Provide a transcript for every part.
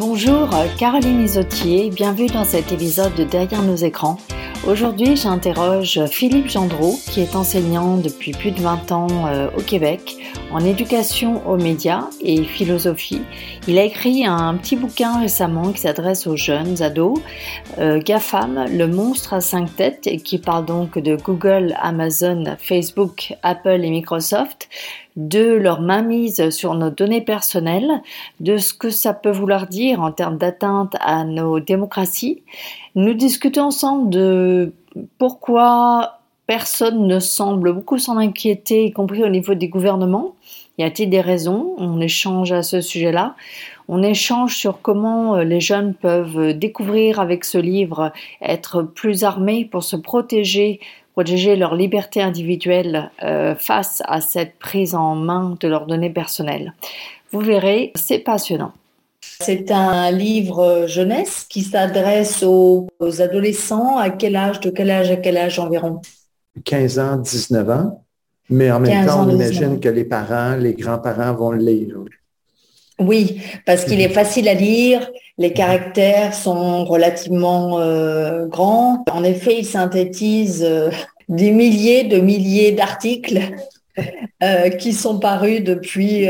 Bonjour, Caroline Isotier, bienvenue dans cet épisode de Derrière nos écrans. Aujourd'hui, j'interroge Philippe Gendreau, qui est enseignant depuis plus de 20 ans euh, au Québec en éducation aux médias et philosophie. Il a écrit un petit bouquin récemment qui s'adresse aux jeunes ados, euh, GAFAM, le monstre à cinq têtes, qui parle donc de Google, Amazon, Facebook, Apple et Microsoft, de leur mainmise sur nos données personnelles, de ce que ça peut vouloir dire en termes d'atteinte à nos démocraties. Nous discutons ensemble de pourquoi personne ne semble beaucoup s'en inquiéter, y compris au niveau des gouvernements. Y a-t-il des raisons? On échange à ce sujet-là. On échange sur comment euh, les jeunes peuvent découvrir avec ce livre, être plus armés pour se protéger, protéger leur liberté individuelle euh, face à cette prise en main de leurs données personnelles. Vous verrez, c'est passionnant. C'est un livre jeunesse qui s'adresse aux, adolescents. À quel âge, de quel âge? À quel âge environ? 15 ans, 19 ans. Mais en même temps, on imagine que les parents, les grands-parents vont le lire. Oui, parce qu'il est facile à lire, les caractères sont relativement euh, grands. En effet, il synthétise euh, des milliers de milliers d'articles euh, qui sont parus depuis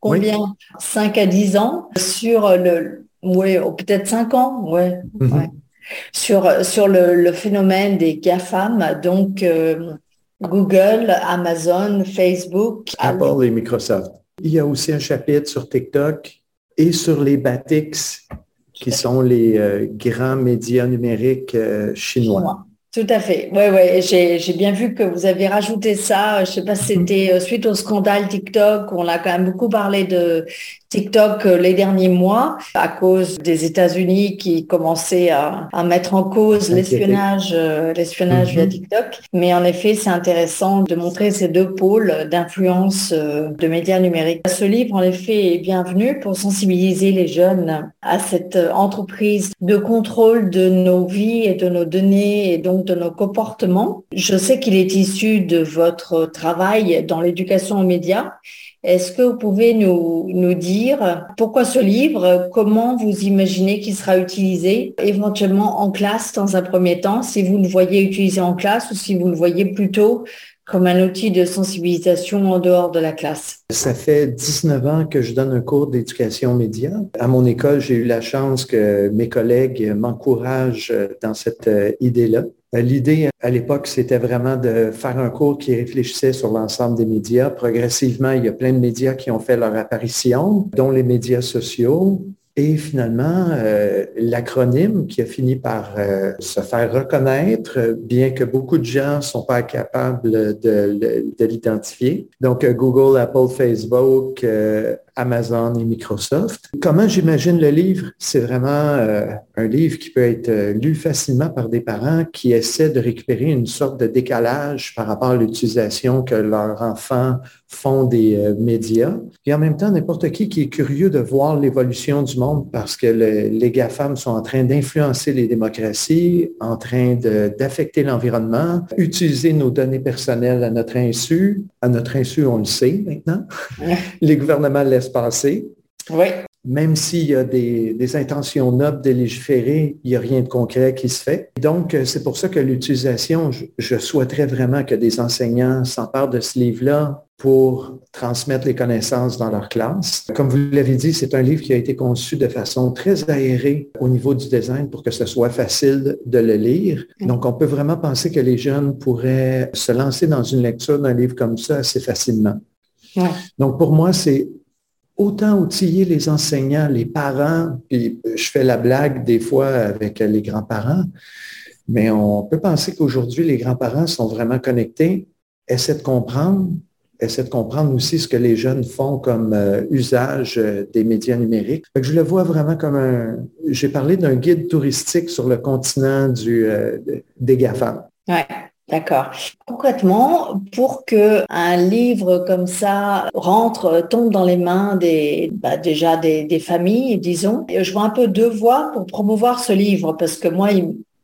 combien? 5 à 10 ans sur le... Oui, peut-être 5 ans, ouais. Mhm. Sur, sur le, le, phénomène des GAFAM, donc Google, Amazon, Facebook. Apple et Microsoft. Il y a aussi un chapitre sur TikTok et sur les Batix, qui sont les euh, grands médias numériques euh, chinois. Tout à fait. Oui, oui. J'ai bien vu que vous avez rajouté ça. Je ne sais pas si c'était euh, suite au scandale TikTok. On a quand même beaucoup parlé de TikTok euh, les derniers mois à cause des États-Unis qui commençaient à, mettre en cause l'espionnage, euh, l'espionnage via mhm. TikTok. Mais en effet, c'est intéressant de montrer ces deux pôles d'influence de médias numériques. Ce livre, en effet, est bienvenu pour sensibiliser les jeunes à cette entreprise de contrôle de nos vies et de nos données et donc de nos comportements. Je sais qu'il est issu de votre travail dans l'éducation aux médias. Est-ce que vous pouvez nous, dire pourquoi ce livre, comment vous imaginez qu'il sera utilisé éventuellement en classe dans un premier temps, si vous le voyez utilisé en classe ou si vous le voyez plutôt comme un outil de sensibilisation en dehors de la classe? Ça fait 19 ans que je donne un cours d'éducation média. À mon école, j'ai eu la chance que mes collègues m'encouragent dans cette euh, idée-là. Euh, l'idée à l'époque, c'était vraiment de faire un cours qui réfléchissait sur l'ensemble des médias. Progressivement, il y a plein de médias qui ont fait leur apparition, dont les médias sociaux. Et finalement, euh, l'acronyme qui a fini par euh, se faire reconnaître, bien que beaucoup de gens ne sont pas capables de, de l'identifier. Donc, Google, Apple, Facebook, Amazon et Microsoft. Comment j'imagine le livre? C'est vraiment euh, un livre qui peut être euh, lu facilement par des parents qui essaient de récupérer une sorte de décalage par rapport à l'utilisation que leurs enfants font des euh, médias. Et en même temps, n'importe qui qui est curieux de voir l'évolution du monde parce que les GAFAM sont en train d'influencer les démocraties, en train d'affecter l'environnement, utiliser nos données personnelles à notre insu. À notre insu, on le sait maintenant. les gouvernements laissent passer. Oui. Même s'il y a des, intentions nobles de légiférer, il n'y a rien de concret qui se fait. Donc, euh, c'est pour ça que l'utilisation, je, souhaiterais vraiment que des enseignants s'emparent de ce livre-là pour transmettre les connaissances dans leur classe. Comme vous l'avez dit, c'est un livre qui a été conçu de façon très aérée au niveau du design pour que ce soit facile de le lire. Donc, on peut vraiment penser que les jeunes pourraient se lancer dans une lecture d'un livre comme ça assez facilement. Donc, pour moi, c'est autant outiller les enseignants, les parents, puis je fais la blague des fois avec les grands-parents, mais on peut penser qu'aujourd'hui, les grands-parents sont vraiment connectés, essaient de comprendre, essaient de comprendre aussi ce que les jeunes font comme euh, usage euh, des médias numériques. je le vois vraiment comme un... J'ai parlé d'un guide touristique sur le continent euh, des GAFAM. D'accord. Concrètement, pour que un livre comme ça rentre, tombe dans les mains des, bah, déjà des, familles, disons, je vois un peu deux voies pour promouvoir ce livre, parce que moi,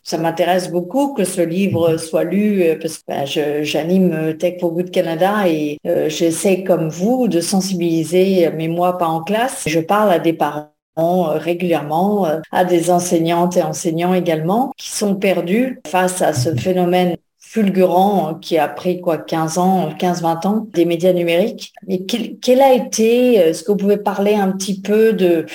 ça m'intéresse beaucoup que ce livre mhm. soit lu euh, parce que bah, j'anime Tech for Good Canada et euh, j'essaie comme vous de sensibiliser, mais moi pas en classe. Je parle à des parents régulièrement à des enseignantes et enseignants également qui sont perdus face à ce phénomène fulgurant qui a pris quoi 15 ans, 15-20 ans des médias numériques. Et quel, a été, est-ce que vous pouvez parler un petit peu de,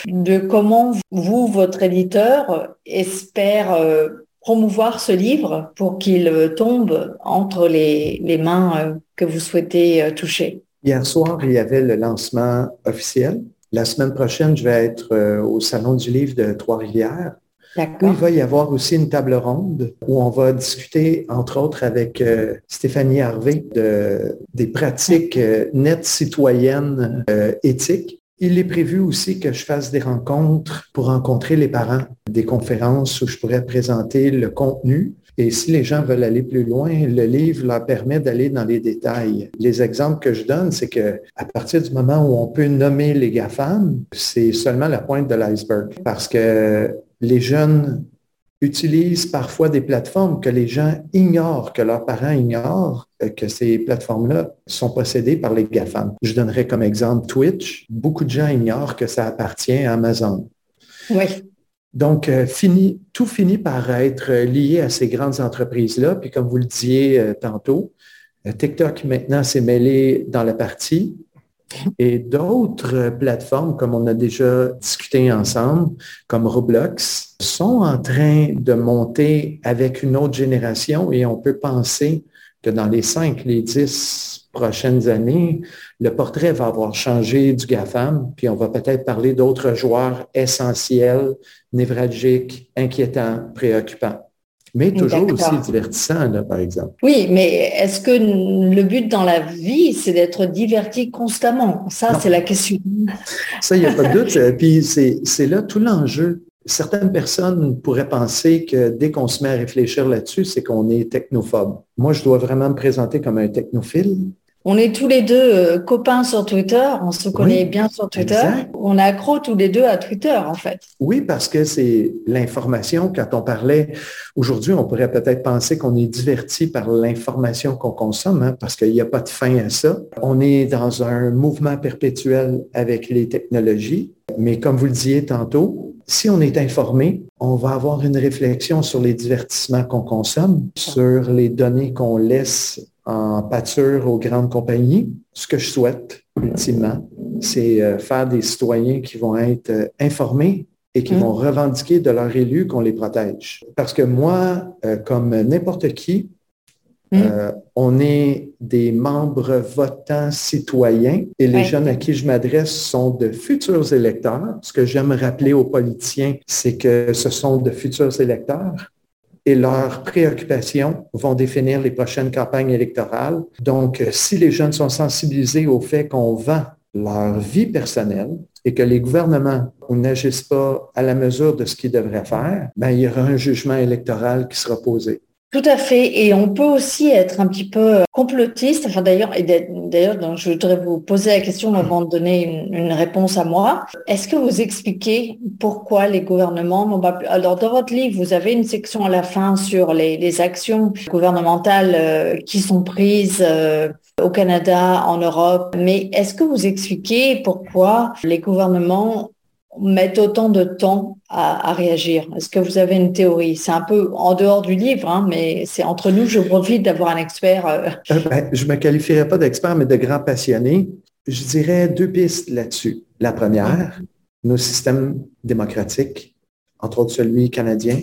comment vous, votre éditeur, espère euh, promouvoir ce livre pour qu'il tombe entre les, mains euh, que vous souhaitez euh, toucher? Hier soir, il y avait le lancement officiel. La semaine prochaine, je vais être au Salon du livre de Trois-Rivières il va y avoir aussi une table ronde où on va discuter, entre autres, avec euh, Stéphanie Harvey de, des pratiques euh, nettes citoyennes euh, éthiques. Il est prévu aussi que je fasse des rencontres pour rencontrer les parents, des conférences où je pourrais présenter le contenu. Et si les gens veulent aller plus loin, le livre leur permet d'aller dans les détails. Les exemples que je donne, c'est que à partir du moment où on peut nommer les GAFAM, c'est seulement la pointe de l'iceberg. Parce que les jeunes utilisent parfois des plateformes que les gens ignorent, que leurs parents ignorent, euh, que ces plateformes-là sont possédées par les GAFAM. Je donnerai comme exemple Twitch. Beaucoup de gens ignorent que ça appartient à Amazon. Oui. Donc, euh, tout finit par être lié à ces grandes entreprises-là. Puis comme vous le disiez euh, tantôt, TikTok maintenant s'est mêlé dans la partie. Et d'autres plateformes, comme on a déjà discuté ensemble, comme Roblox, sont en train de monter avec une autre génération et on peut penser que dans les cinq, les dix prochaines années, le portrait va avoir changé du GAFAM, puis on va peut-être parler d'autres joueurs essentiels, névralgiques, inquiétants, préoccupants mais toujours aussi divertissant, là, par exemple. Oui, mais est-ce que le but dans la vie, c'est d'être diverti constamment? Ça, c'est la question. Ça, il n'y a pas de doute. Puis c'est là tout l'enjeu. Certaines personnes pourraient penser que dès qu'on se met à réfléchir là-dessus, c'est qu'on est technophobe. Moi, je dois vraiment me présenter comme un technophile. On est tous les deux euh, copains sur Twitter, on se connaît bien sur Twitter. On est accro tous les deux à Twitter, en fait. Oui, parce que c'est l'information. Quand on parlait aujourd'hui, on pourrait peut-être penser qu'on est diverti par l'information qu'on consomme, hein, parce qu'il n'y a pas de fin à ça. On est dans un mouvement perpétuel avec les technologies. Mais comme vous le disiez tantôt, si on est informé, on va avoir une réflexion sur les divertissements qu'on consomme, sur les données qu'on laisse en pâture aux grandes compagnies. Ce que je souhaite, ultimement, c'est euh, faire des citoyens qui vont être euh, informés et qui mmh. vont revendiquer de leurs élus qu'on les protège. Parce que moi, euh, comme n'importe qui, mmh. on est des membres votants citoyens et les jeunes à qui je m'adresse sont de futurs électeurs. Ce que j'aime rappeler aux politiciens, c'est que ce sont de futurs électeurs et leurs préoccupations vont définir les prochaines campagnes électorales. Donc, euh, si les jeunes sont sensibilisés au fait qu'on vend leur vie personnelle et que les gouvernements n'agissent pas à la mesure de ce qu'ils devraient faire, ben, il y aura un jugement électoral qui sera posé. Tout à fait. Et on peut aussi être un petit peu euh, complotiste. Enfin, d'ailleurs, et d'ailleurs, je voudrais vous poser la question avant de donner une, réponse à moi. Est-ce que vous expliquez pourquoi les gouvernements n'ont pas Alors, dans votre livre, vous avez une section à la fin sur les, actions gouvernementales euh, qui sont prises euh, au Canada, en Europe. Mais est-ce que vous expliquez pourquoi les gouvernements mettent autant de temps à, réagir Est-ce que vous avez une théorie? C'est un peu en dehors du livre, hein, mais c'est entre nous, je profite d'avoir un expert. Euh. Euh, ben, je ne me qualifierais pas d'expert, mais de grand passionné. Je dirais deux pistes là-dessus. La première, nos systèmes démocratiques, entre autres celui canadien,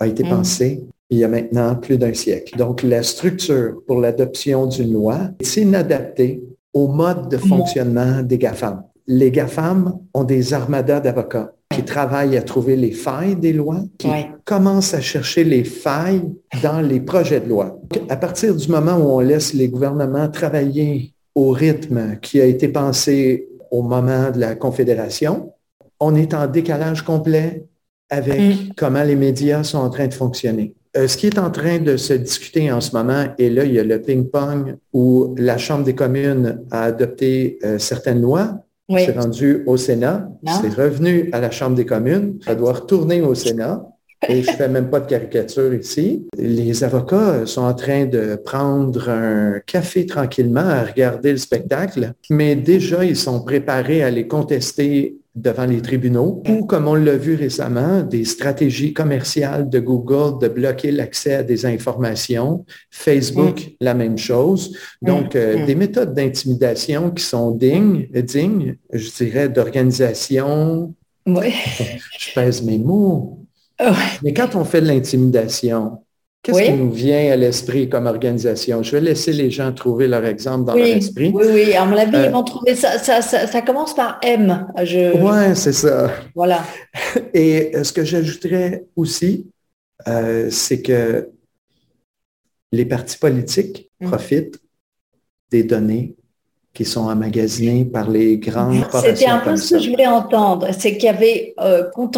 a été mm. pensé il y a maintenant plus d'un siècle. Donc, la structure pour l'adoption d'une loi est inadaptée au mode de fonctionnement des GAFAM les GAFAM ont des armadas d'avocats qui travaillent à trouver les failles des lois, qui commencent à chercher les failles dans les projets de loi. À partir du moment où on laisse les gouvernements travailler au rythme qui a été pensé au moment de la Confédération, on est en décalage complet avec mm. comment les médias sont en train de fonctionner. Euh, ce qui est en train de se discuter en ce moment, et là, il y a le ping-pong où la Chambre des communes a adopté euh, certaines lois, c'est rendu au Sénat. C'est revenu à la Chambre des communes. Ça doit retourner au Sénat. Et je ne fais même pas de caricature ici. Les avocats sont en train de prendre un café tranquillement à regarder le spectacle, mais déjà, ils sont préparés à les contester devant les tribunaux ou, comme on l'a vu récemment, des stratégies commerciales de Google de bloquer l'accès à des informations. Facebook, mm. la même chose. Donc, euh, mm. des méthodes d'intimidation qui sont dignes, dignes, je dirais, d'organisation. Oui. Je pèse mes mots. Mais quand on fait de l'intimidation, Qu'est-ce qui nous vient à l'esprit comme organisation? Je vais laisser les gens trouver leur exemple dans leur esprit. Oui, oui, à mon avis, ils euh, vont trouver ça, ça, commence par M. Oui, c'est ça. Voilà. Et euh, ce que j'ajouterais aussi, euh, c'est que les partis politiques mmh. profitent des données qui sont emmagasinés par les grandes C'était un peu ce que je voulais entendre, c'est qu'il y avait, euh, quand,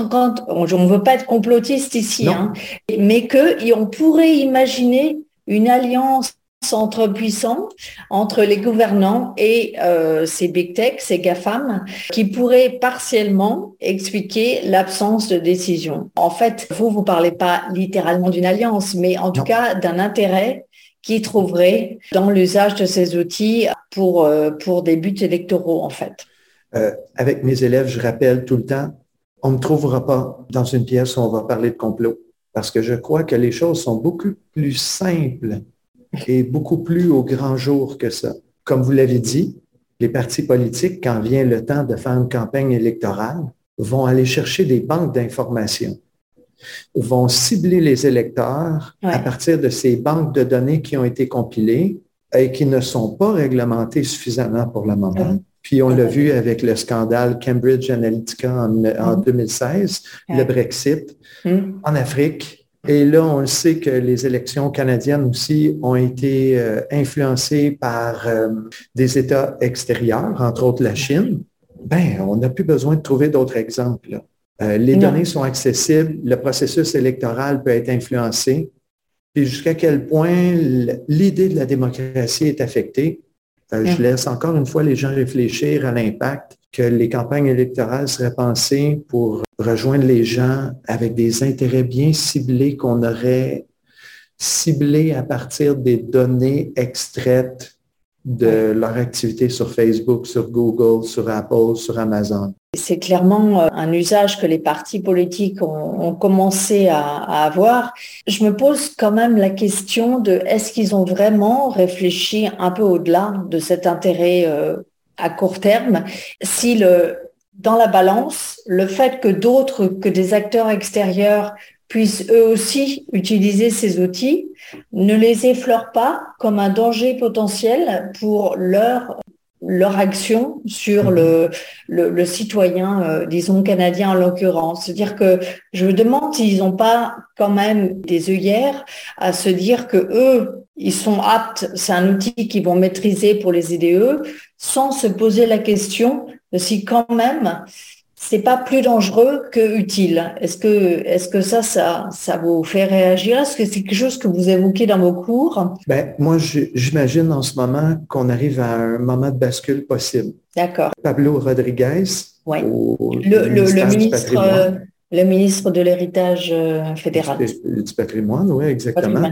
on ne veut pas être complotiste ici, hein, mais qu'on pourrait imaginer une alliance entre puissants, entre les gouvernants et euh, ces big tech, ces GAFAM, qui pourraient partiellement expliquer l'absence de décision. En fait, vous, vous parlez pas littéralement d'une alliance, mais en tout cas d'un intérêt qui trouverait dans l'usage de ces outils pour, euh, pour des buts électoraux, en fait. Euh, avec mes élèves, je rappelle tout le temps, on ne trouvera pas dans une pièce où on va parler de complot, parce que je crois que les choses sont beaucoup plus simples et beaucoup plus au grand jour que ça. Comme vous l'avez dit, les partis politiques, quand vient le temps de faire une campagne électorale, vont aller chercher des banques d'informations vont cibler les électeurs à partir de ces banques de données qui ont été compilées et qui ne sont pas réglementées suffisamment pour le moment. Puis on l'a vu avec le scandale Cambridge Analytica en, 2016, le Brexit hum. en Afrique. Et là, on sait que les élections canadiennes aussi ont été euh, influencées par euh, des États extérieurs, entre autres la Chine. Ben, on n'a plus besoin de trouver d'autres exemples. Euh, les données sont accessibles, le processus électoral peut être influencé, puis jusqu'à quel point l'idée de la démocratie est affectée. Euh, je laisse encore une fois les gens réfléchir à l'impact que les campagnes électorales seraient pensées pour rejoindre les gens avec des intérêts bien ciblés qu'on aurait ciblés à partir des données extraites de leur activité sur Facebook, sur Google, sur Apple, sur Amazon. C'est clairement euh, un usage que les partis politiques ont, commencé à, avoir. Je me pose quand même la question de est-ce qu'ils ont vraiment réfléchi un peu au-delà de cet intérêt euh, à court terme? Si dans la balance, le fait que d'autres, que des acteurs extérieurs puissent eux aussi utiliser ces outils, ne les effleure pas comme un danger potentiel pour leur leur action sur le, le, citoyen, euh, disons, canadien en l'occurrence. C'est-à-dire que je me demande s'ils n'ont pas quand même des œillères à se dire que eux, ils sont aptes, c'est un outil qu'ils vont maîtriser pour les aider eux, sans se poser la question de si quand même c'est pas plus dangereux que utile. Est-ce que, est-ce que ça, ça, ça vous fait réagir? Est-ce que c'est quelque chose que vous évoquez dans vos cours? Ben, moi, j'imagine en ce moment qu'on arrive à un moment de bascule possible. D'accord. Pablo Rodriguez, ouais. le, le, ministre, le ministre de l'héritage euh, fédéral. Du, patrimoine, oui, exactement.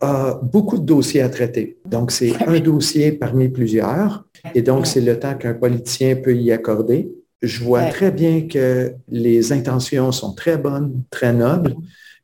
A beaucoup de dossiers à traiter. Donc, c'est un dossier parmi plusieurs. Et donc, c'est le temps qu'un politicien peut y accorder. Je vois très bien que les intentions sont très bonnes, très nobles,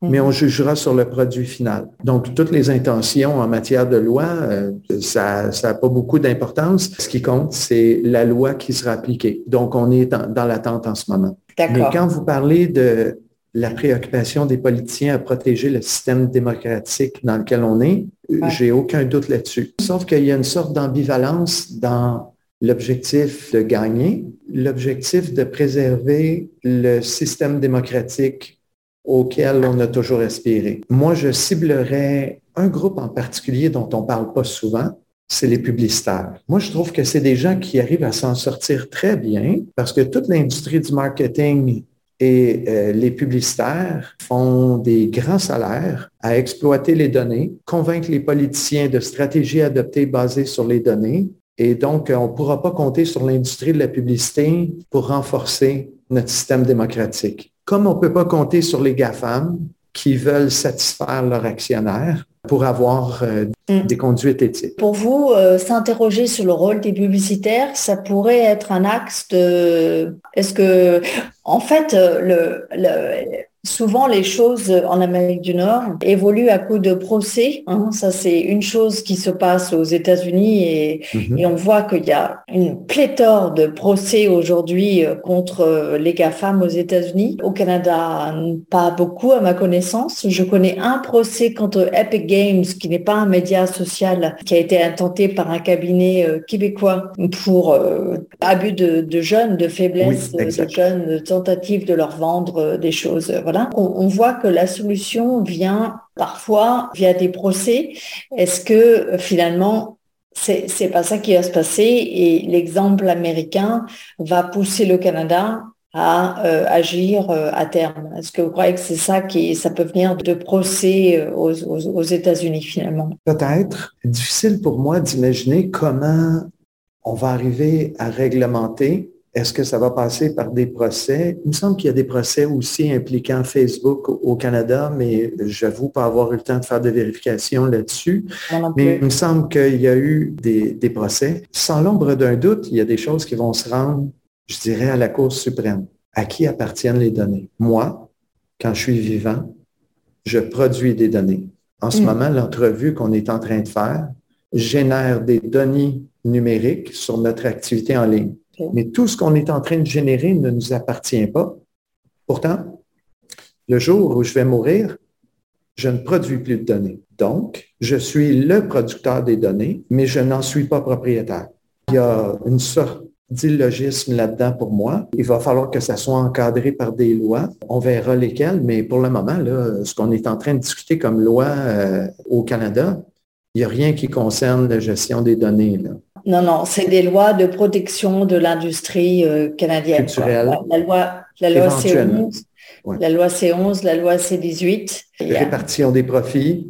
mais on jugera sur le produit final. Donc, toutes les intentions en matière de loi, euh, ça n'a pas beaucoup d'importance. Ce qui compte, c'est la loi qui sera appliquée. Donc, on est dans, l'attente en ce moment. Mais quand vous parlez de la préoccupation des politiciens à protéger le système démocratique dans lequel on est, j'ai aucun doute là-dessus. Sauf qu'il y a une sorte d'ambivalence dans l'objectif de gagner, l'objectif de préserver le système démocratique auquel on a toujours aspiré. Moi, je ciblerais un groupe en particulier dont on ne parle pas souvent, c'est les publicitaires. Moi, je trouve que c'est des gens qui arrivent à s'en sortir très bien parce que toute l'industrie du marketing et euh, les publicitaires font des grands salaires à exploiter les données, convaincre les politiciens de stratégies adoptées basées sur les données et donc, on ne pourra pas compter sur l'industrie de la publicité pour renforcer notre système démocratique. Comme on ne peut pas compter sur les GAFAM qui veulent satisfaire leurs actionnaires, pour avoir euh, mm. des conduites éthiques. Pour vous, euh, s'interroger sur le rôle des publicitaires, ça pourrait être un axe de... Est-ce que, en fait, le, le Souvent, les choses en Amérique du Nord évoluent à coup de procès. Hein. Ça, c'est une chose qui se passe aux États-Unis et, mhm. et, on voit qu'il y a une pléthore de procès aujourd'hui euh, contre euh, les GAFAM aux États-Unis. Au Canada, pas beaucoup à ma connaissance. Je connais un procès contre Epic Games, qui n'est pas un média social, qui a été intenté par un cabinet euh, québécois pour abus de, jeunes, de faiblesse de jeunes, de tentative de leur vendre des choses on, voit que la solution vient parfois via des procès. Est-ce que finalement c'est, c'est pas ça qui va se passer et l'exemple américain va pousser le Canada à euh, agir euh, à terme? Est-ce que vous croyez que c'est ça qui peut venir de procès euh, aux États-Unis finalement? Peut-être. Difficile pour moi d'imaginer comment on va arriver à réglementer est-ce que ça va passer par des procès? Il me semble qu'il y a des procès aussi impliquant Facebook au Canada, mais j'avoue pas avoir eu le temps de faire des vérifications là-dessus. Mais il me semble qu'il y a eu des, des procès. Sans l'ombre d'un doute, il y a des choses qui vont se rendre, je dirais, à la Cour suprême. À qui appartiennent les données? Moi, quand je suis vivant, je produis des données. En ce mm. moment, l'entrevue qu'on est en train de faire génère des données numériques sur notre activité en ligne. Mais tout ce qu'on est en train de générer ne nous appartient pas. Pourtant, le jour où je vais mourir, je ne produis plus de données. Donc, je suis le producteur des données, mais je n'en suis pas propriétaire. Il y a une sorte d'illogisme là-dedans pour moi. Il va falloir que ça soit encadré par des lois. On verra lesquelles, mais pour le moment, là, ce qu'on est en train de discuter comme loi euh, au Canada, il n'y a rien qui concerne la gestion des données. Non, non, c'est des lois de protection de l'industrie euh, canadienne. La, loi, la loi C11, la loi C11, la loi C18. Répartition des profits,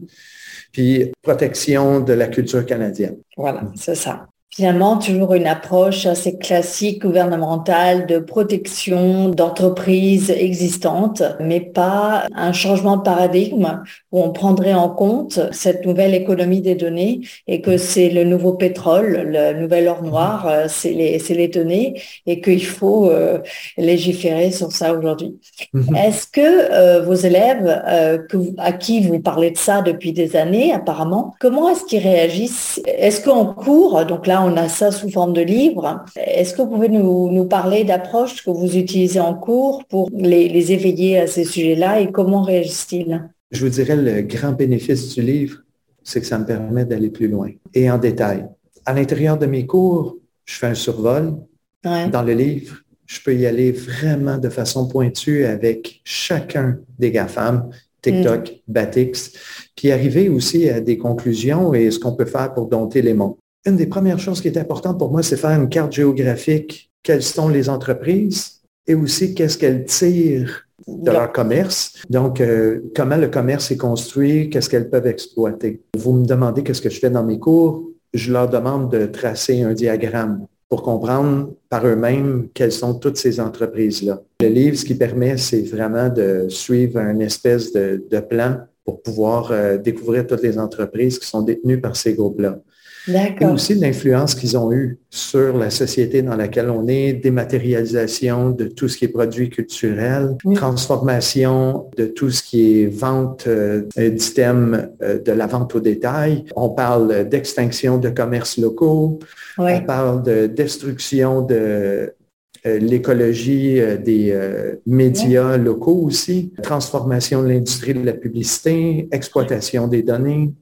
puis protection de la culture canadienne. Voilà, c'est ça finalement toujours une approche assez classique gouvernementale de protection d'entreprises existantes, mais pas un changement de paradigme où on prendrait en compte cette nouvelle économie des données et que c'est le nouveau pétrole, le nouvel or noir, euh, c'est les, les données et qu'il faut euh, légiférer sur ça aujourd'hui. Mhm. Est-ce que euh, vos élèves que, à qui vous parlez de ça depuis des années apparemment, comment est-ce qu'ils réagissent? Est-ce qu'en cours, donc là on a ça sous forme de livre. Est-ce que vous pouvez nous, parler d'approches que vous utilisez en cours pour les, éveiller à ces sujets-là et comment réagissent-ils? Je vous dirais le grand bénéfice du livre, c'est que ça me permet d'aller plus loin et en détail. À l'intérieur de mes cours, je fais un survol. Dans le livre, je peux y aller vraiment de façon pointue avec chacun des GAFAM, TikTok, mm. Batix, puis arriver aussi à des conclusions et ce qu'on peut faire pour dompter les monts une des premières choses qui est importante pour moi, c'est faire une carte géographique. Quelles sont les entreprises et aussi qu'est-ce qu'elles tirent de leur commerce? Donc, euh, comment le commerce est construit, qu'est-ce qu'elles peuvent exploiter? Vous me demandez qu'est-ce que je fais dans mes cours. Je leur demande de tracer un diagramme pour comprendre par eux-mêmes quelles sont toutes ces entreprises-là. Le livre, ce qui permet, c'est vraiment de suivre un espèce de, plan pour pouvoir euh, découvrir toutes les entreprises qui sont détenues par ces groupes-là. Et aussi l'influence qu'ils ont eue sur la société dans laquelle on est, dématérialisation de tout ce qui est produit culturel, transformation de tout ce qui est vente euh, d'items euh, de la vente au détail. On parle d'extinction de commerces locaux. On parle de destruction de l'écologie euh, des euh, médias locaux aussi, transformation de l'industrie de la publicité, exploitation des données.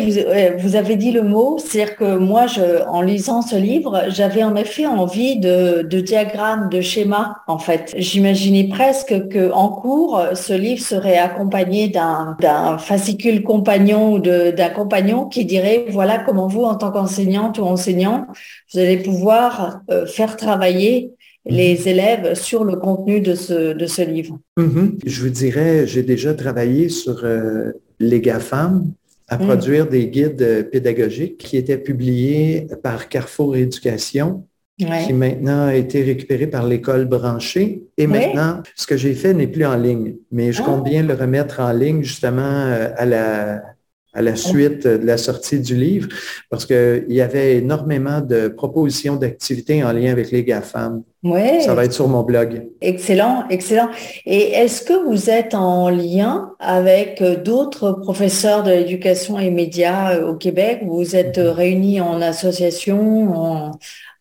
Vous, avez dit le mot, c'est-à-dire que moi, en lisant ce livre, j'avais en effet envie de, de diagrammes, de schémas, en fait. J'imaginais presque qu'en cours, ce livre serait accompagné d'un fascicule compagnon ou d'un compagnon qui dirait, voilà comment vous, en tant qu'enseignante ou enseignant, vous allez pouvoir faire travailler les élèves sur le contenu de ce, de ce livre mm-hmm. Je vous dirais, j'ai déjà travaillé sur euh, les GAFAM à mm. produire des guides euh, pédagogiques qui étaient publiés par Carrefour Éducation, qui maintenant a été récupéré par l'école branchée. Et maintenant, ce que j'ai fait n'est plus en ligne, mais je compte ah. bien le remettre en ligne justement euh, à la à la suite de la sortie du livre, parce qu'il y avait énormément de propositions d'activités en lien avec les GAFAM. Ouais. Ça va être sur mon blog. Excellent, excellent. Et est-ce que vous êtes en lien avec d'autres professeurs de l'éducation et médias au Québec? Vous êtes réunis en association, en,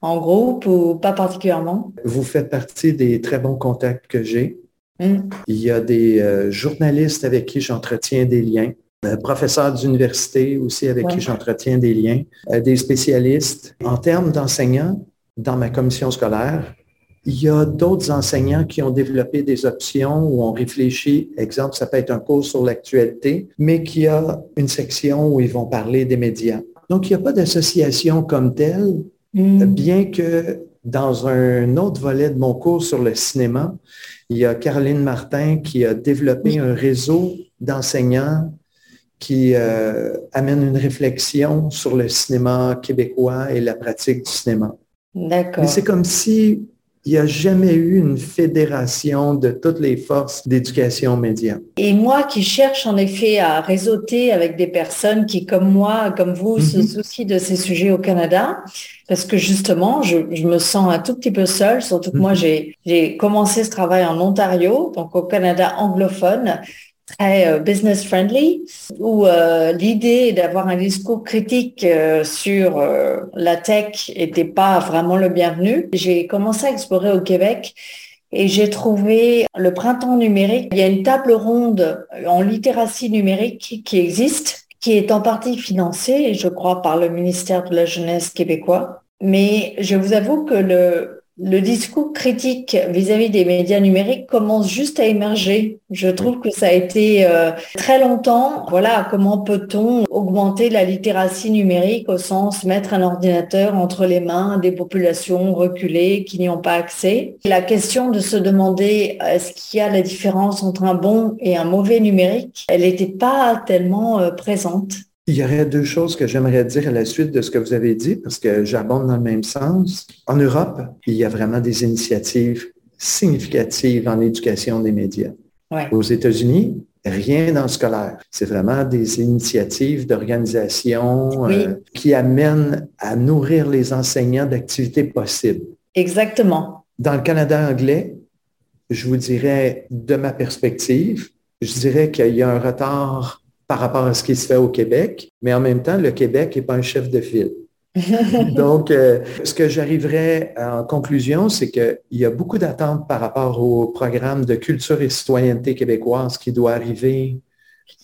en groupe ou pas particulièrement? Vous faites partie des très bons contacts que j'ai. Hmm. Il y a des euh, journalistes avec qui j'entretiens des liens, euh, professeurs d'université aussi avec qui j'entretiens des liens, euh, des spécialistes. En termes d'enseignants, dans ma commission scolaire, il y a d'autres enseignants qui ont développé des options où on réfléchit, exemple, ça peut être un cours sur l'actualité, mais qui a une section où ils vont parler des médias. Donc, il n'y a pas d'association comme telle, hmm. bien que dans un autre volet de mon cours sur le cinéma, il y a Caroline Martin qui a développé un réseau d'enseignants qui euh, amène une réflexion sur le cinéma québécois et la pratique du cinéma. D'accord. Mais c'est comme si il n'y a jamais eu une fédération de toutes les forces d'éducation média. Et moi qui cherche en effet à réseauter avec des personnes qui, comme moi, comme vous, se mhm. soucient de ces sujets au Canada, parce que justement, je, me sens un tout petit peu seule, surtout que moi, mhm. j'ai commencé ce travail en Ontario, donc au Canada anglophone, très euh, business friendly, où euh, l'idée d'avoir un discours critique euh, sur la tech était pas vraiment le bienvenu. J'ai commencé à explorer au Québec et j'ai trouvé le printemps numérique. Il y a une table ronde en littératie numérique qui existe, qui est en partie financée, je crois, par le ministère de la Jeunesse québécois. Mais je vous avoue que le, le discours critique vis-à-vis des médias numériques commence juste à émerger. Je trouve que ça a été euh, très longtemps. Voilà, comment peut-on augmenter la littératie numérique au sens mettre un ordinateur entre les mains des populations reculées qui n'y ont pas accès? La question de se demander est-ce qu'il y a la différence entre un bon et un mauvais numérique, elle n'était pas tellement euh, présente. Il y aurait deux choses que j'aimerais dire à la suite de ce que vous avez dit, parce que j'abonde dans le même sens. En Europe, il y a vraiment des initiatives significatives en éducation des médias. Aux États-Unis, rien dans le scolaire. C'est vraiment des initiatives d'organisation euh, qui amènent à nourrir les enseignants d'activités possibles. Exactement. Dans le Canada anglais, je vous dirais, de ma perspective, je dirais qu'il y a un retard par rapport à ce qui se fait au Québec, mais en même temps, le Québec n'est pas un chef de file. Donc, euh, ce que j'arriverai en conclusion, c'est qu'il y a beaucoup d'attentes par rapport au programme de culture et citoyenneté québécoise qui doit arriver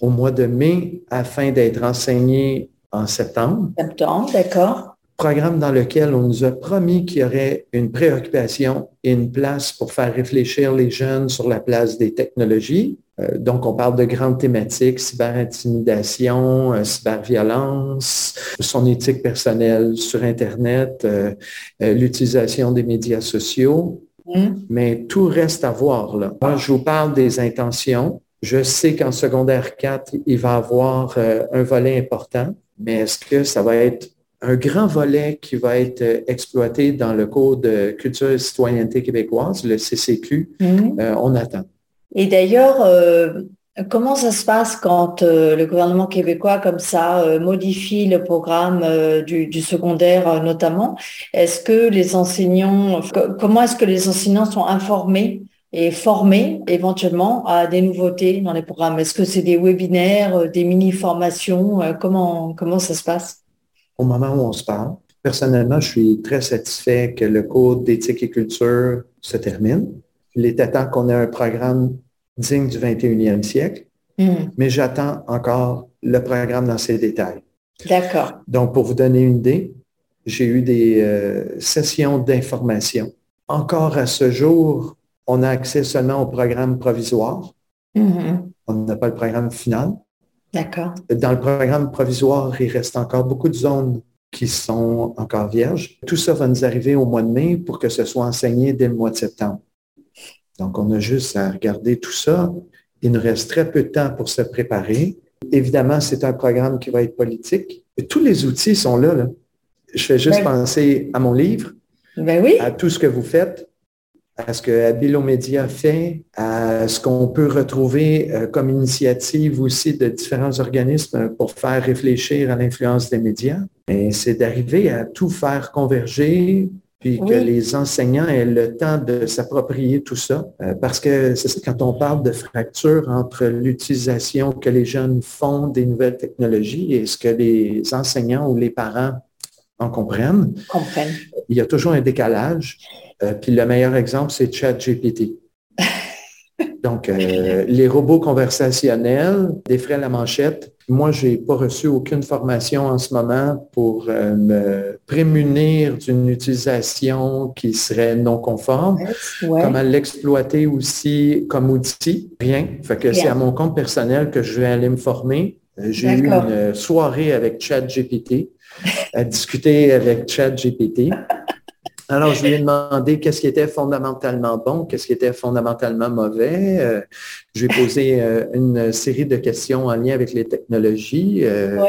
au mois de mai afin d'être enseigné en septembre. Septembre, d'accord. Programme dans lequel on nous a promis qu'il y aurait une préoccupation et une place pour faire réfléchir les jeunes sur la place des technologies, euh, donc, on parle de grandes thématiques, cyberintimidation, euh, cyberviolence, son éthique personnelle sur Internet, euh, l'utilisation des médias sociaux. Mm. Mais tout reste à voir. Là. Moi, je vous parle des intentions. Je sais qu'en secondaire 4, il va y avoir un volet important, mais est-ce que ça va être un grand volet qui va être exploité dans le cours de culture et citoyenneté québécoise, le CCQ? Mm. on attend. Et d'ailleurs, euh, comment ça se passe quand euh, le gouvernement québécois, comme ça, euh, modifie le programme du, secondaire notamment? Est-ce que les enseignants, comment est-ce que les enseignants sont informés et formés éventuellement à des nouveautés dans les programmes? Est-ce que c'est des webinaires, des mini-formations comment, comment ça se passe? Au moment où on se parle, personnellement, je suis très satisfait que le cours d'éthique et culture se termine. Il était temps qu'on ait un programme digne du 21e siècle, hmm. mais j'attends encore le programme dans ses détails. D'accord. Donc, pour vous donner une idée, j'ai eu des euh, sessions d'information. Encore à ce jour, on a accès seulement au programme provisoire. Hmm. On n'a pas le programme final. D'accord. Dans le programme provisoire, il reste encore beaucoup de zones qui sont encore vierges. Tout ça va nous arriver au mois de mai pour que ce soit enseigné dès le mois de septembre. Donc, on a juste à regarder tout ça. Il nous reste très peu de temps pour se préparer. Évidemment, c'est un programme qui va être politique. tous les outils sont là. Je fais juste ben penser à mon livre, ben oui. à tout ce que vous faites. à ce que Abilomédia fait, à ce qu'on peut retrouver euh, comme initiative aussi de différents organismes pour faire réfléchir à l'influence des médias. Et c'est d'arriver à tout faire converger, puis que les enseignants aient le temps de s'approprier tout ça. Euh, parce que c'est ça, quand on parle de fracture entre l'utilisation que les jeunes font des nouvelles technologies et ce que les enseignants ou les parents en comprennent, comprennent. il y a toujours un décalage. Euh, puis le meilleur exemple, c'est ChatGPT. Donc, euh, les robots conversationnels défraient la manchette. Moi, je n'ai pas reçu aucune formation en ce moment pour euh, me prémunir d'une utilisation qui serait non conforme. Comment l'exploiter aussi comme outil? Rien. Fait que c'est à mon compte personnel que je vais aller me former. J'ai eu une soirée avec ChatGPT, à discuter avec ChatGPT. Alors, je lui ai demandé qu'est-ce qui était fondamentalement bon, qu'est-ce qui était fondamentalement mauvais. Euh, je lui ai posé euh, une série de questions en lien avec les technologies. Euh,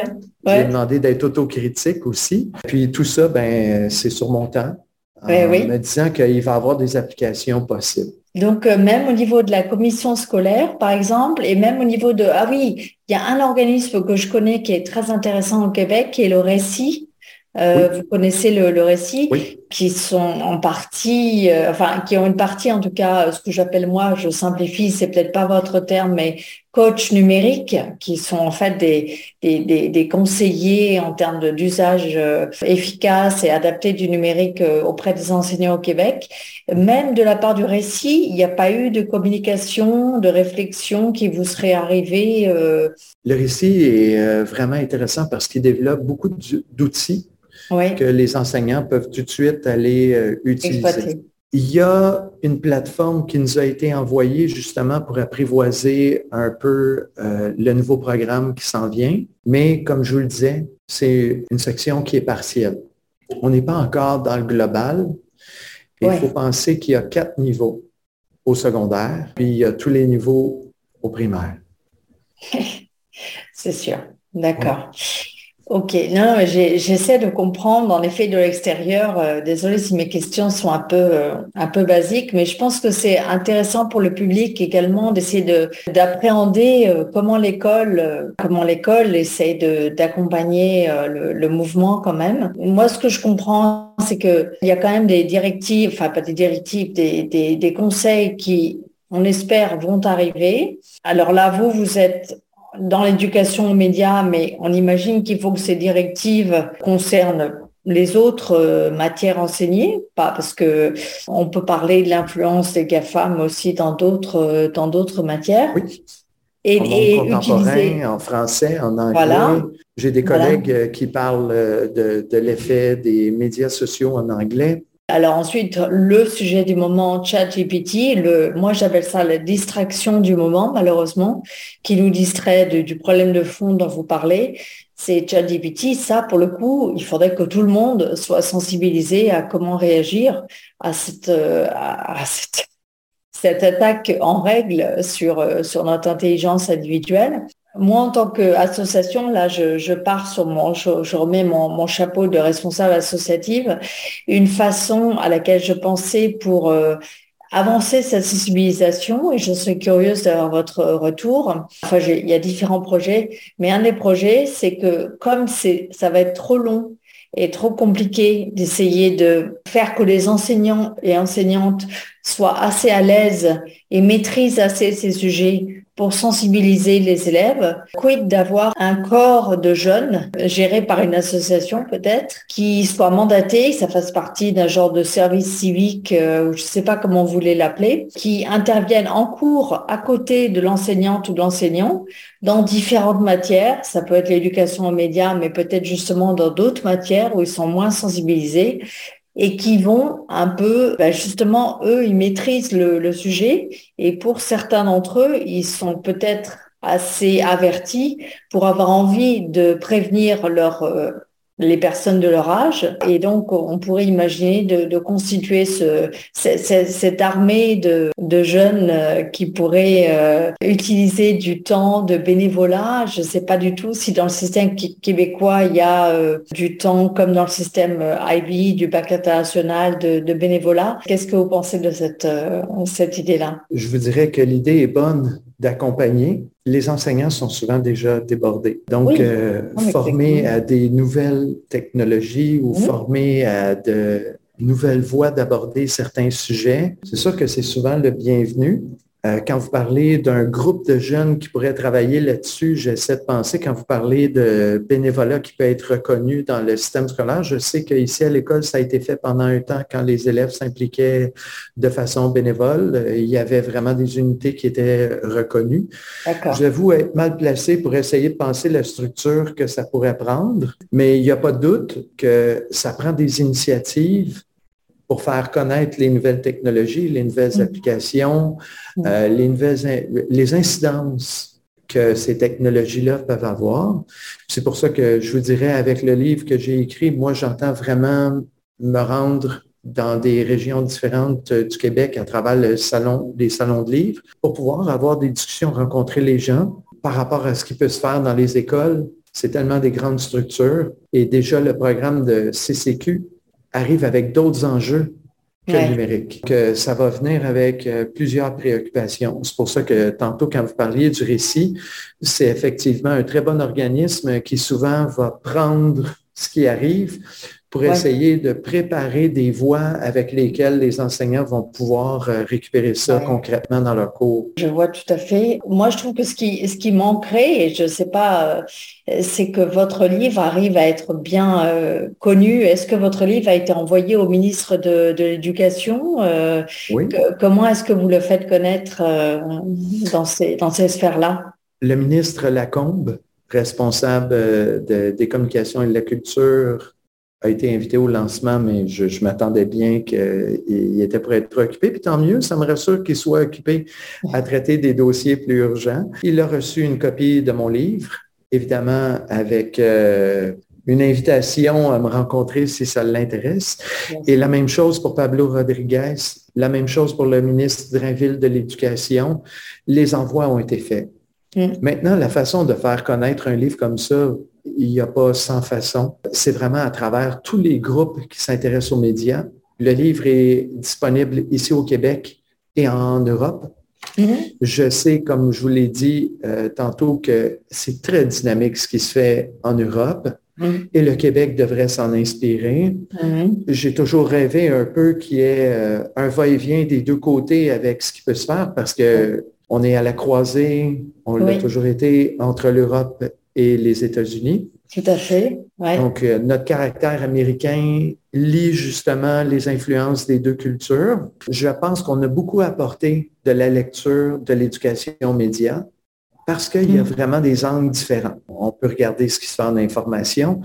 je lui ai demandé d'être autocritique aussi. Puis tout ça, ben, c'est sur mon temps, en me disant qu'il va y avoir des applications possibles. Donc, même au niveau de la commission scolaire, par exemple, et même au niveau de... Ah oui, il y a un organisme que je connais qui est très intéressant au Québec, qui est le Récit. Vous connaissez le, récit oui qui sont en partie, euh, enfin, qui ont une partie, en tout cas, ce que j'appelle moi, je simplifie, c'est peut-être pas votre terme, mais coach numérique, qui sont en fait des, des, conseillers en termes d'usage euh, efficace et adapté du numérique euh, auprès des enseignants au Québec. Même de la part du récit, il n'y a pas eu de communication, de réflexion qui vous serait arrivée. Le récit est vraiment intéressant parce qu'il développe beaucoup d'outils que les enseignants peuvent tout de suite aller euh, utiliser. Il y a une plateforme qui nous a été envoyée justement pour apprivoiser un peu euh, le nouveau programme qui s'en vient, mais comme je vous le disais, c'est une section qui est partielle. On n'est pas encore dans le global. Il faut penser qu'il y a quatre niveaux au secondaire, puis il y a tous les niveaux au primaire. c'est sûr. D'accord. Ok, non, j'essaie de comprendre en effet de l'extérieur. Euh, désolée si mes questions sont un peu euh, un peu basiques, mais je pense que c'est intéressant pour le public également d'essayer de d'appréhender euh, comment l'école comment l'école essaie d'accompagner le, mouvement quand même. Moi, ce que je comprends, c'est que il y a quand même des directives, enfin pas des directives, des, des conseils qui on espère vont arriver. Alors là, vous, vous êtes dans l'éducation aux médias, mais on imagine qu'il faut que ces directives concernent les autres euh, matières enseignées, pas parce que on peut parler de l'influence des GAFAM aussi dans d'autres euh, dans d'autres matières. Oui. Et, en contemporain, en français, en anglais. J'ai des collègues euh, qui parlent de, de l'effet des médias sociaux en anglais. Alors ensuite, le sujet du moment, ChatGPT, le, moi j'appelle ça la distraction du moment, malheureusement, qui nous distrait du problème de fond dont vous parlez. C'est ChatGPT. Ça, pour le coup, il faudrait que tout le monde soit sensibilisé à comment réagir à cette, à cette, cette attaque en règle sur, sur notre intelligence individuelle. Moi, en tant qu'association, là, je, pars sur mon, je, remets mon, chapeau de responsable associative, une façon à laquelle je pensais pour euh, avancer cette sensibilisation, et je suis curieuse d'avoir votre retour. Enfin, il y a différents projets, mais un des projets, c'est que comme c'est, ça va être trop long et trop compliqué d'essayer de faire que les enseignants et enseignantes soient assez à l'aise et maîtrisent assez ces sujets pour sensibiliser les élèves. Quid d'avoir un corps de jeunes géré par une association peut-être qui soit mandaté, ça fasse partie d'un genre de service civique, euh, je ne sais pas comment vous voulez l'appeler, qui interviennent en cours à côté de l'enseignante ou de l'enseignant dans différentes matières. Ça peut être l'éducation aux médias, mais peut-être justement dans d'autres matières où ils sont moins sensibilisés et qui vont un peu, ben justement, eux, ils maîtrisent le, sujet. Et pour certains d'entre eux, ils sont peut-être assez avertis pour avoir envie de prévenir leurs euh, les personnes de leur âge. Et donc, on pourrait imaginer de, constituer ce, cette armée de, jeunes euh, qui pourraient euh, utiliser du temps de bénévolat. Je ne sais pas du tout si dans le système québécois, il y a euh, du temps comme dans le système IB, du bac international de, de bénévolat. Qu'est-ce que vous pensez de cette, cette idée-là? Je vous dirais que l'idée est bonne d'accompagner. Les enseignants sont souvent déjà débordés. Donc, euh, former à des nouvelles technologies ou former à de nouvelles voies d'aborder certains sujets, c'est sûr que c'est souvent le bienvenu. Euh, quand vous parlez d'un groupe de jeunes qui pourraient travailler là-dessus, j'essaie de penser, quand vous parlez de bénévolat qui peut être reconnu dans le système scolaire, je sais qu'ici à l'école, ça a été fait pendant un temps quand les élèves s'impliquaient de façon bénévole. Euh, il y avait vraiment des unités qui étaient reconnues. J'avoue être mal placé pour essayer de penser la structure que ça pourrait prendre, mais il n'y a pas de doute que ça prend des initiatives pour faire connaître les nouvelles technologies, les nouvelles mm. applications, mm. Euh, les, nouvelles, les incidences que ces technologies-là peuvent avoir. C'est pour ça que je vous dirais, avec le livre que j'ai écrit, moi, j'entends vraiment me rendre dans des régions différentes euh, du Québec à travers le salon, les salons de livres pour pouvoir avoir des discussions, rencontrer les gens par rapport à ce qui peut se faire dans les écoles. C'est tellement des grandes structures. Et déjà, le programme de CCQ arrive avec d'autres enjeux que le numérique, que ça va venir avec euh, plusieurs préoccupations. C'est pour ça que tantôt, quand vous parliez du récit, c'est effectivement un très bon organisme qui souvent va prendre ce qui arrive, pour essayer de préparer des voies avec lesquelles les enseignants vont pouvoir euh, récupérer ça concrètement dans leur cours. Je vois tout à fait. Moi, je trouve que ce qui, ce qui manquerait, et je ne sais pas, euh, c'est que votre livre arrive à être bien euh, connu. Est-ce que votre livre a été envoyé au ministre de, de l'Éducation oui. Comment est-ce que vous le faites connaître dans ces, dans ces sphères-là? Le ministre Lacombe, responsable des communications et de la culture a été invité au lancement, mais je, m'attendais bien qu'il était pour être occupé. Puis tant mieux, ça me rassure qu'il soit occupé à traiter des dossiers plus urgents. Il a reçu une copie de mon livre, évidemment avec euh, une invitation à me rencontrer si ça l'intéresse. Et la même chose pour Pablo Rodriguez, la même chose pour le ministre Drainville de l'Éducation. Les envois ont été faits. Maintenant, la façon de faire connaître un livre comme ça, il n'y a pas 100 façons. C'est vraiment à travers tous les groupes qui s'intéressent aux médias. Le livre est disponible ici au Québec et en Europe. Mm-hmm. Je sais, comme je vous l'ai dit euh, tantôt, que c'est très dynamique ce qui se fait en Europe mm-hmm. et le Québec devrait s'en inspirer. Mm-hmm. J'ai toujours rêvé un peu qu'il y ait euh, un va-et-vient des deux côtés avec ce qui peut se faire parce que on est à la croisée, on l'a toujours été entre l'Europe et les États-Unis. Tout à fait. Donc, euh, notre caractère américain lie justement les influences des deux cultures. Je pense qu'on a beaucoup apporté de la lecture de l'éducation média parce qu'il y a mm. vraiment des angles différents. On peut regarder ce qui se fait en information,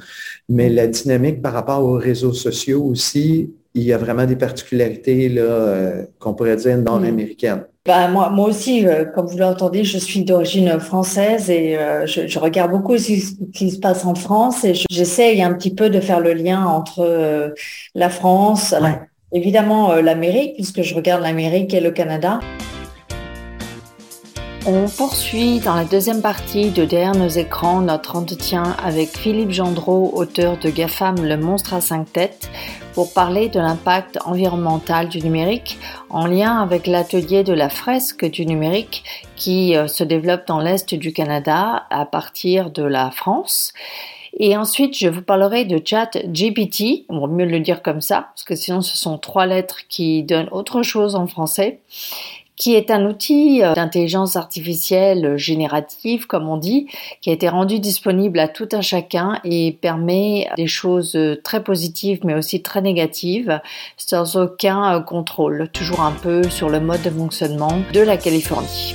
mais la dynamique par rapport aux réseaux sociaux aussi, il y a vraiment des particularités là, euh, qu'on pourrait dire nord-américaines. Bah, moi, moi aussi, euh, comme vous l'entendez, je suis d'origine française et euh, je, regarde beaucoup ce qui se passe en France et j'essaye un petit peu de faire le lien entre euh, la France, évidemment l'Amérique, puisque je regarde l'Amérique et le Canada. On poursuit dans la deuxième partie de Derrière nos écrans notre entretien avec Philippe Gendreau, auteur de GAFAM Le monstre à cinq têtes, pour parler de l'impact environnemental du numérique en lien avec l'atelier de la fresque du numérique qui euh, se développe dans l'Est du Canada à partir de la France. Et ensuite, je vous parlerai de chat GPT, on mieux le dire comme ça, parce que sinon ce sont trois lettres qui donnent autre chose en français qui est un outil euh, d'intelligence artificielle générative, comme on dit, qui a été rendu disponible à tout un chacun et permet des choses très positives mais aussi très négatives sans aucun euh, contrôle, toujours un peu sur le mode de fonctionnement de la Californie.